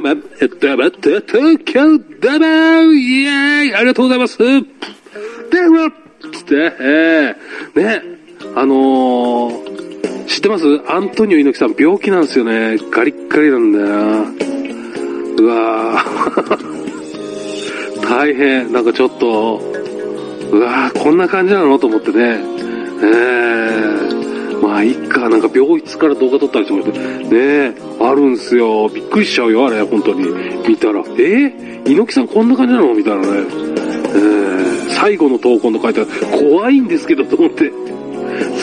ま、えっと、また、東京だばーイエーイありがとうございますではつって、えー、ね、あのー、知ってます？アントニオ猪木さん病気なんですよね。ガリッガリなんだよな。うわー 大変。なんかちょっと、うわーこんな感じなの？と思ってね。えー、まあ、いっか、なんか病室から動画撮ったりしてもらって、ねえ、あるんすよ。びっくりしちゃうよ、あれ、本当に。見たら、え？ー、猪木さんこんな感じなの？みたいなね。え、最後の投稿の書いてある。怖いんですけど、と思って。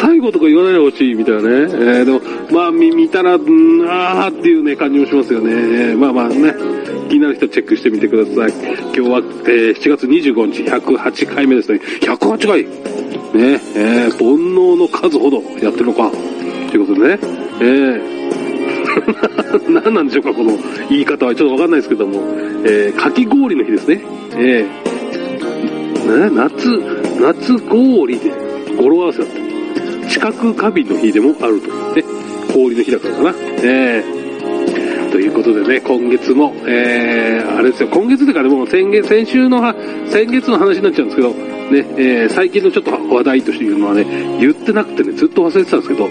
最後とか言わないでほしい、みたいなね。えー、でも、まあ、見、たら、んー、あーっていうね、感じもしますよね。まあまあね。気になる人チェックしてみてください。今日は、えー、7月25日、108回目ですね。108回ね、えー、煩悩の数ほどやってるのか。ということでね。えー、何なんでしょうか、この言い方は。ちょっとわかんないですけども。えー、かき氷の日ですね。えー、ね、夏、夏氷で語呂合わせだった。知覚過敏の日でもあると。ね、氷の日だからかな。えー、ということでね、今月も、えー、あれですよ、今月というかね、もう先月、先週のは、先月の話になっちゃうんですけど、ね、えー、最近のちょっと話題としていうのはね、言ってなくてね、ずっと忘れてたんですけど、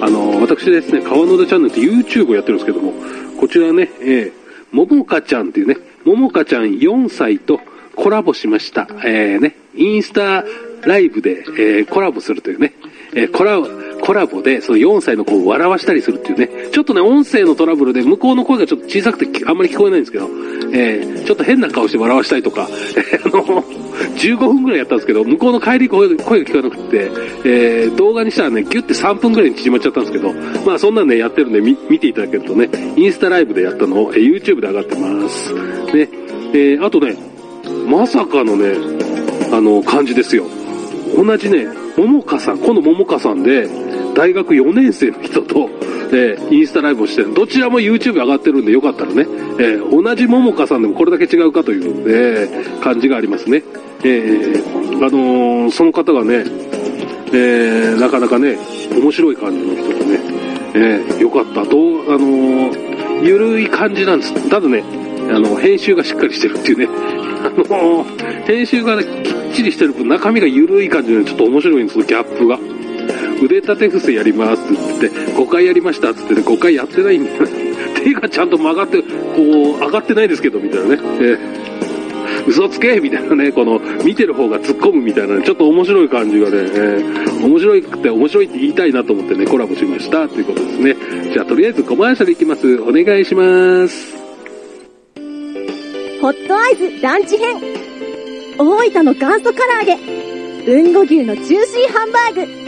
あの、私ですね、川野田チャンネルって YouTube をやってるんですけども、こちらね、えー、ももかちゃんっていうね、ももかちゃん4歳とコラボしました。えー、ね、インスタライブで、えー、コラボするというね、えー、コラボ、コラボで、その4歳の子を笑わしたりするっていうね、ちょっとね、音声のトラブルで向こうの声がちょっと小さくてあんまり聞こえないんですけど、えー、ちょっと変な顔して笑わしたりとか、えー、あの、15分ぐらいやったんですけど、向こうの帰り声が声が聞こえなくて、えー、動画にしたらね、ギュって3分ぐらいに縮まっちゃったんですけど、まあそんなんね、やってるんで見見ていただけるとね、インスタライブでやったのを、えー、YouTube で上がってます。ね、えー、あとね、まさかのね、あの、感じですよ。同じね、ももかさん、このももかさんで、大学4年生の人と、えー、インスタライブをしてる。どちらも YouTube 上がってるんでよかったらね、えー、同じももかさんでもこれだけ違うかという、えー、感じがありますね。えー、あの、その方がね、え、なかなかね、面白い感じの人でね、えー、よかった。どう、あの、ゆるい感じなんです。ただね、あの、編集がしっかりしてるっていうね、あの、編集がね、きっちりしてる分中身がゆるい感じでちょっと面白いんですよ、ギャップが。腕立て伏せやりますって言って、5回やりましたって言って、5回やってないんだよね。手がちゃんと曲がって、こう、上がってないですけど、みたいなね。えー嘘つけみたいなね、この、見てる方が突っ込むみたいな、ね、ちょっと面白い感じがね、えー、面白くて面白いって言いたいなと思ってね、コラボしました、ということですね。じゃあ、とりあえずコマーシャルいきます。お願いします。ホットアイズランチ編。大分の元祖唐揚げ。豊後牛のジューシーハンバーグ。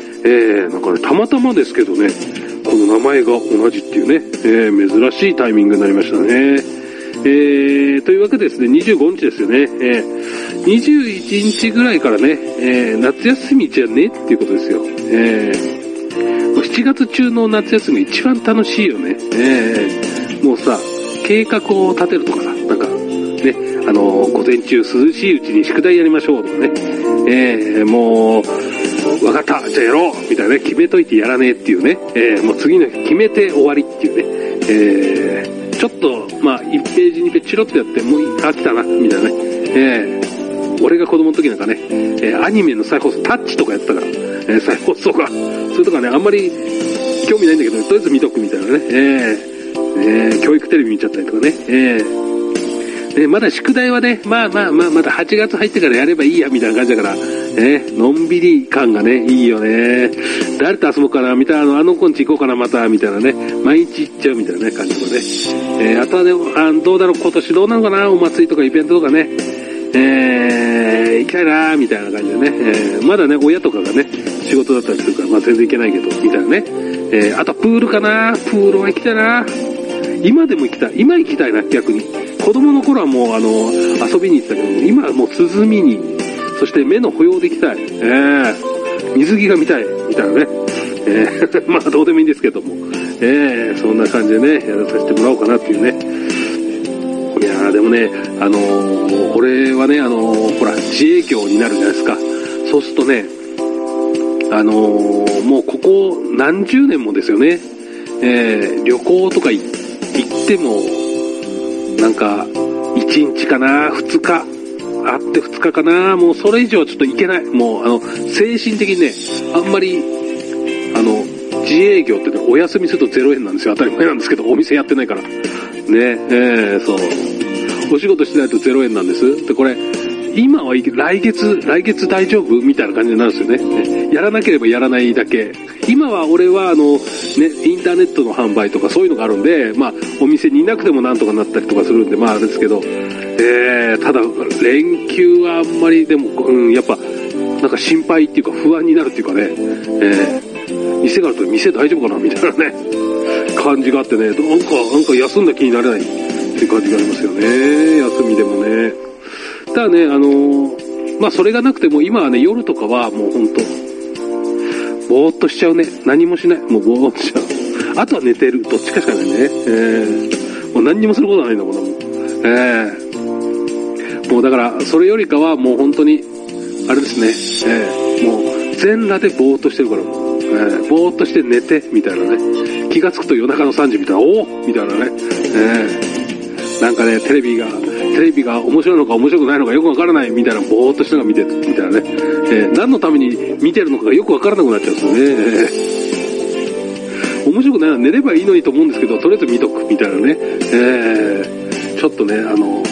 えー、なんかね、たまたまですけどね、この名前が同じっていうね、えー、珍しいタイミングになりましたね。えー、というわけでですね、25日ですよね、えー、21日ぐらいからね、えー、夏休みじゃねっていうことですよ。えー、7月中の夏休み一番楽しいよね。えー、もうさ、計画を立てるとかさ、なんか、ね、あの午前中涼しいうちに宿題やりましょうとかね、えー、もう、わかった、じゃあやろうみたいなね、決めといてやらねえっていうね、えー、もう次の日決めて終わりっていうね、えー、ちょっと、まあ、1ページ2ページチロッとやって、もう飽きたな、みたいなね、えー、俺が子供の時なんかね、えー、アニメの再放送、タッチとかやったから、えー、再放送が、それとかね、あんまり興味ないんだけど、とりあえず見とくみたいなね、えー、えー、教育テレビ見ちゃったりとかね、えー、ね、まだ宿題はね、まあまあまあ、まだ8月入ってからやればいいや、みたいな感じだから、ね、のんびり感がね、いいよね。誰と遊ぼうかな、みたいな、あの、あの子んち行こうかな、また、みたいなね。毎日行っちゃうみたいなね、感じとかね。えー、あとはね、あどうだろう、今年どうなのかな、お祭りとかイベントとかね。えー、行きたいな、みたいな感じでね。えー、まだね、親とかがね、仕事だったりするから、まあ全然行けないけど、みたいなね。えー、あとはプールかな、プールは行きたいな。今でも行きたい。今行きたいな、逆に。子供の頃はもうあの、遊びに行ってたけど、今はもう涼みに、そして目の保養できたい。えー、水着が見たい。みたいなね。えー、まあどうでもいいんですけども。えー、そんな感じでね、やらさせてもらおうかなっていうね。いやでもね、あのー、俺はね、あのー、ほら、自営業になるじゃないですか。そうするとね、あのー、もうここ何十年もですよね。えー、旅行とか行っても、なんか、1日かな、2日、あって2日かな、もうそれ以上はちょっといけない。もう、あの、精神的にね、あんまり、あの、自営業ってね、お休みすると0円なんですよ。当たり前なんですけど、お店やってないから。ね、えー、そう。お仕事してないと0円なんです。で、これ、今はいい、来月、来月大丈夫みたいな感じになるんですよね。やらなければやらないだけ。今は俺は、あの、ね、インターネットの販売とかそういうのがあるんで、まあ、お店にいなくてもなんとかなったりとかするんで、まあ、あれですけど、えー、ただ、連休はあんまり、でも、うん、やっぱ、なんか心配っていうか不安になるっていうかね、えー、店があると店大丈夫かなみたいなね、感じがあってね、なんか、なんか休んだ気になれないっていう感じがありますよね。休みでもね。ただね、あのー、まあ、それがなくても今はね、夜とかはもうほんと、ぼーっとしちゃうね。何もしない。もうぼーっとしちゃう。あとは寝てる。どっちかしかないね。えー、もう何にもすることはないんだもん、もう。えー、もうだから、それよりかはもう本当に、あれですね、えー、もう全裸でぼーっとしてるからもう。えー、ぼーっとして寝て、みたいなね。気がつくと夜中の3時みたいな、おおみたいなね。えー、なんかね、テレビが、テレビが面白いのか面白くないのかよくわからないみたいな、ぼーっとしなが見てるみたいなね。えー、何のために見てるのかがよくわからなくなっちゃうんですよね。面白くないのは寝ればいいのにと思うんですけど、とりあえず見とくみたいなね。えー、ちょっとね、あの、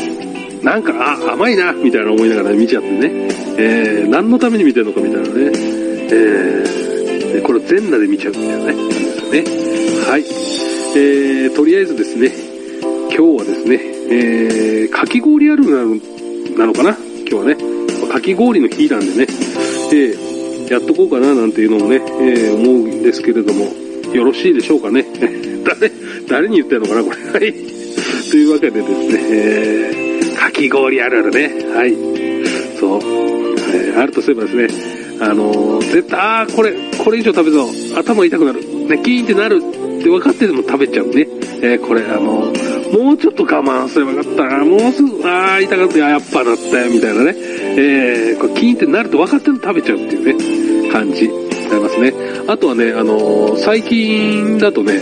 なんか、あ、甘いな、みたいな思いながら見ちゃってね。えー、何のために見てるのかみたいなね。えー、これ全裸で見ちゃうみたいなね。ね。はい。えー、とりあえずですね、今日はですね、えー、かき氷あるなのかな？今日はね。かき氷の日なんでね、えー、やっとこうかななんていうのもね、えー、思うんですけれども、よろしいでしょうかね？誰、誰に言ってんのかな？これ。はい。というわけでですね、えー、かき氷あるあるね。はい。そう。えー、あるとすればですね、あのー、絶対、あー、これ、これ以上食べると頭痛くなる。ね、キーンってなるって分かってても食べちゃうね。えー、これ、あのーもうちょっと我慢すればよかったな。もうすぐ、ああ、痛かったや、っぱなったよ、みたいなね。えー、これキーンってなると分かってるの食べちゃうっていうね、感じ。ありますね。あとはね、あのー、最近だとね、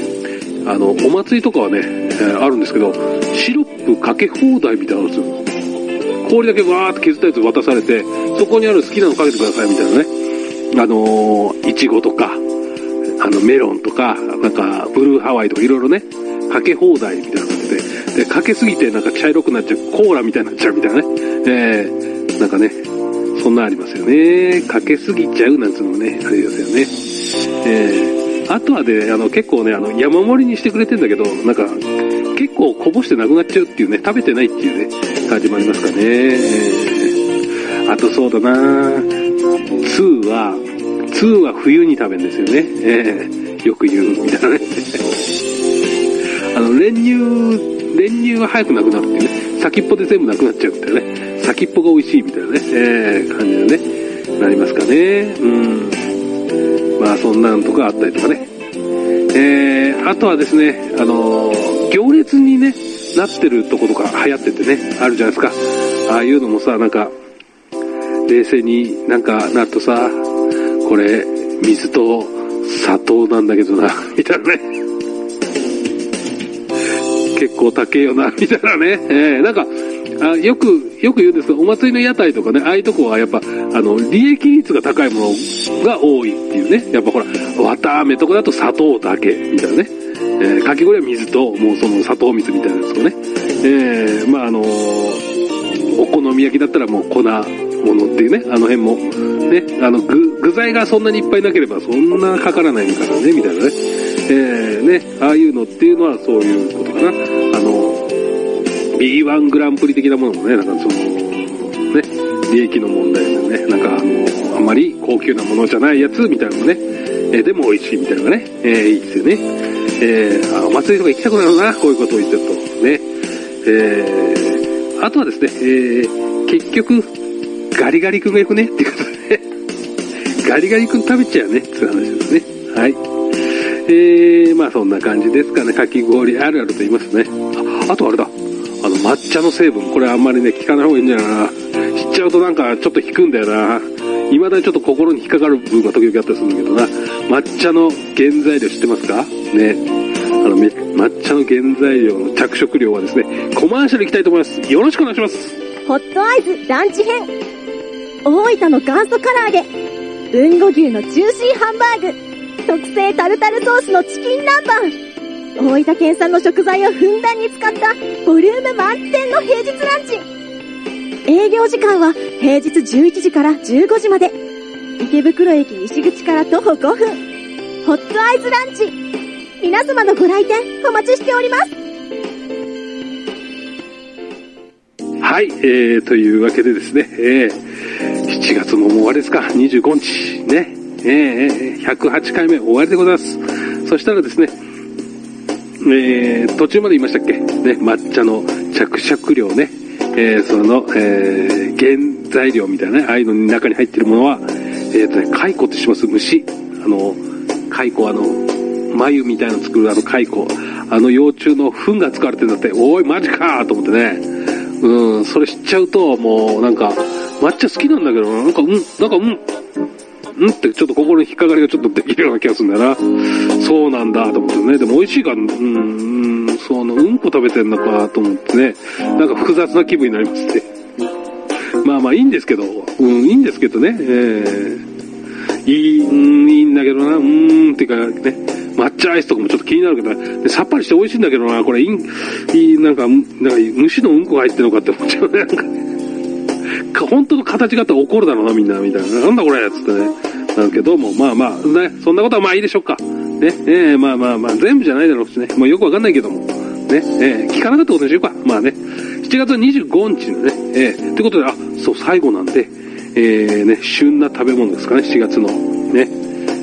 あの、お祭りとかはね、えー、あるんですけど、シロップかけ放題みたいなのあるんですよ。氷だけわーって削ったやつ渡されて、そこにある好きなのかけてくださいみたいなね。あのー、いちごとか、あの、メロンとか、なんか、ブルーハワイとかいろいろね、かけ放題みたいな感じで、で、かけすぎてなんか茶色くなっちゃう、コーラみたいになっちゃうみたいなね。えー、なんかね、そんなありますよね。かけすぎちゃうなんつうのもね、あれですよね。えー、あとはね、あの、結構ね、あの、山盛りにしてくれてんだけど、なんか、結構こぼしてなくなっちゃうっていうね、食べてないっていうね、感じもありますかね。えー、あとそうだな2は、2は冬に食べるんですよね。えー、よく言うみたいなね。あの、練乳、練乳は早くなくなるっていうね。先っぽで全部なくなっちゃうみたいなね。先っぽが美味しいみたいなね、えー、感じでね、なりますかね。うん。まあ、そんなんとかあったりとかね。えー、あとはですね、あのー、行列にね、なってるとことか流行っててね、あるじゃないですか。ああいうのもさ、なんか、冷静になんかなるとさ、これ、水と砂糖なんだけどな、みたいなね。結構高えよな、みたいなね。えー、なんか、あよく、よく言うんですけど、お祭りの屋台とかね、ああいうとこはやっぱ、あの、利益率が高いものが多いっていうね。やっぱほら、綿飴とかだと砂糖だけ、みたいなね。えー、かき氷は水と、もうその砂糖水みたいなやつとね。えー、まああのー、お好み焼きだったらもう粉ものっていうね、あの辺も、ね、あの具、具材がそんなにいっぱいなければそんなかからないからね、みたいなね。えー、ね、ああいうのっていうのはそういうことかな。B1 グランプリ的なものもね、なんかその、ね、利益の問題でね、なんかあの、あんまり高級なものじゃないやつみたいなのもね、えー、でも美味しいみたいなのがね、えー、いいですよね。えー、あ、お祭りとか行きたくなるな、こういうことを言ってると。ね。えー、あとはですね、えー、結局、ガリガリ君がよくねっていうことでね、ガリガリ君食べちゃうねっていう話ですね。はい。えー、まあそんな感じですかね。かき氷あるあると言いますね。あ、あとあれだ。抹茶の成分、これあんまりね、聞かない方がいいんじゃないかな。知っちゃうとなんかちょっと引くんだよな。未だにちょっと心に引っかかる部分が時々あったりするんだけどな。抹茶の原材料知ってますか？ね。あの、抹茶の原材料の着色料はですね、コマーシャル行きたいと思います。よろしくお願いします。ホットアイズランチ編。大分の元祖唐揚げ。豊後牛のジューシーハンバーグ。特製タルタルソースのチキン南蛮。大分県産の食材をふんだんに使ったボリューム満点の平日ランチ。営業時間は平日11時から15時まで。池袋駅西口から徒歩5分。ホットアイズランチ。皆様のご来店お待ちしております。はい、えー、というわけでですね、えー、7月も終わりですか、25日、ね、えー、108回目終わりでございます。そしたらですね、えー、途中まで言いましたっけ？ね、抹茶の着色料ね、えー、その、えー、原材料みたいなね、ああいうのに中に入ってるものは、えーとね、蚕ってします、虫。あの、蚕、あの、眉みたいなの作るあの蚕、あの幼虫の糞が使われてるんだって、おい、マジかーと思ってね。うん、それ知っちゃうと、もう、なんか、抹茶好きなんだけど、な。んか、うん、なんか、うん、うんってちょっと心に引っかかりがちょっとできるような気がするんだよな。そうなんだと思ってね。でも美味しいから、うん、うん、その、うんこ食べてんのかと思ってね。なんか複雑な気分になりますね。まあまあいいんですけど、うん、いいんですけどね。えー、いい、うん、いいんだけどな、うーん、っていうかね。抹茶アイスとかもちょっと気になるけど、でさっぱりして美味しいんだけどな、これ、いい、なんか、なんか、虫のうんこが入ってるのかって思っちゃうね。なんか本当の形があったら怒るだろうな、みんな、みたいな。なんだこれつってね。なんけども、まあまあ、ね、そんなことはまあいいでしょうか。ね、えー、まあまあまあ、全部じゃないだろうしね。もうよくわかんないけども。ね、えー、聞かなかったことにしようか。まあね。7月25日のね、えー、ってことで、あ、そう、最後なんで、えー、ね、旬な食べ物ですかね、7月の。ね、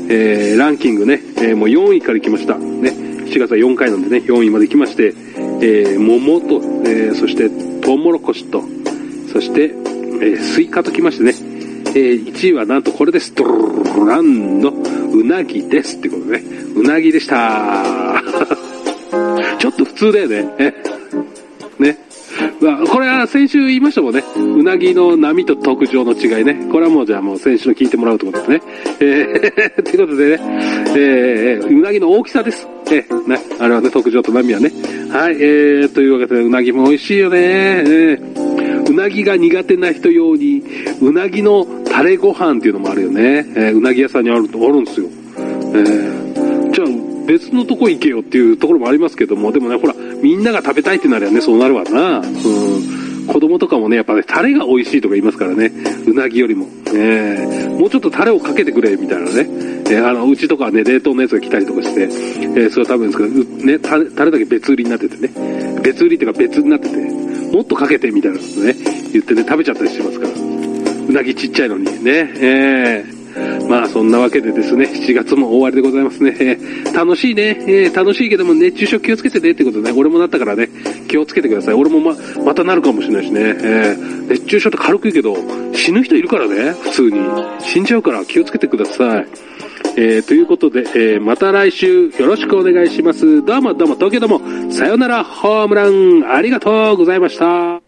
えー、ランキングね、えー、もう4位から来ました。ね、7月は4回なんでね、4位まで来まして、えー、桃と、えー、そして、トウモロコシと、そして、えー、スイカと来ましてね、えー、1位はなんとこれです。ドルランのうなぎです。ってことね、うなぎでした。ちょっと普通だよね。ね？まあ、これは先週言いましたもんね。うなぎの波と特徴の違いね。これはもうじゃあもう先週の聞いてもらうってことですね。えー、ということでね、えー、うなぎの大きさです。えー、ね、あれはね、特徴と波はね。はい、えー、というわけで、うなぎも美味しいよね。えー、うなぎが苦手な人用に、うなぎのタレご飯っていうのもあるよね。えー、うなぎ屋さんにあるとあるんですよ。えー、別のとこ行けよっていうところもありますけども、でもね、ほら、みんなが食べたいってなりゃね、そうなるわな。うん。子供とかもね、やっぱね、タレが美味しいとか言いますからね、うなぎよりも。えー、もうちょっとタレをかけてくれ、みたいなね。えー、あの、うちとかね、冷凍のやつが来たりとかして、えー、それは多分ですけど、ね、タレ、タレだけ別売りになっててね。別売りっていうか別になってて、もっとかけて、みたいなのね、言ってね、食べちゃったりしますから。うなぎちっちゃいのにね、えー、まあそんなわけでですね、7月も終わりでございますね。えー楽しいね、えー楽しいけども熱中症気をつけてねってことね、俺もなったからね、気をつけてください。俺もま、またなるかもしれないしね、えー熱中症って軽く言うけど、死ぬ人いるからね、普通に。死んじゃうから気をつけてください。えーということで、えーまた来週よろしくお願いします。どうもどうも、東京どうも、さよならホームラン、ありがとうございました。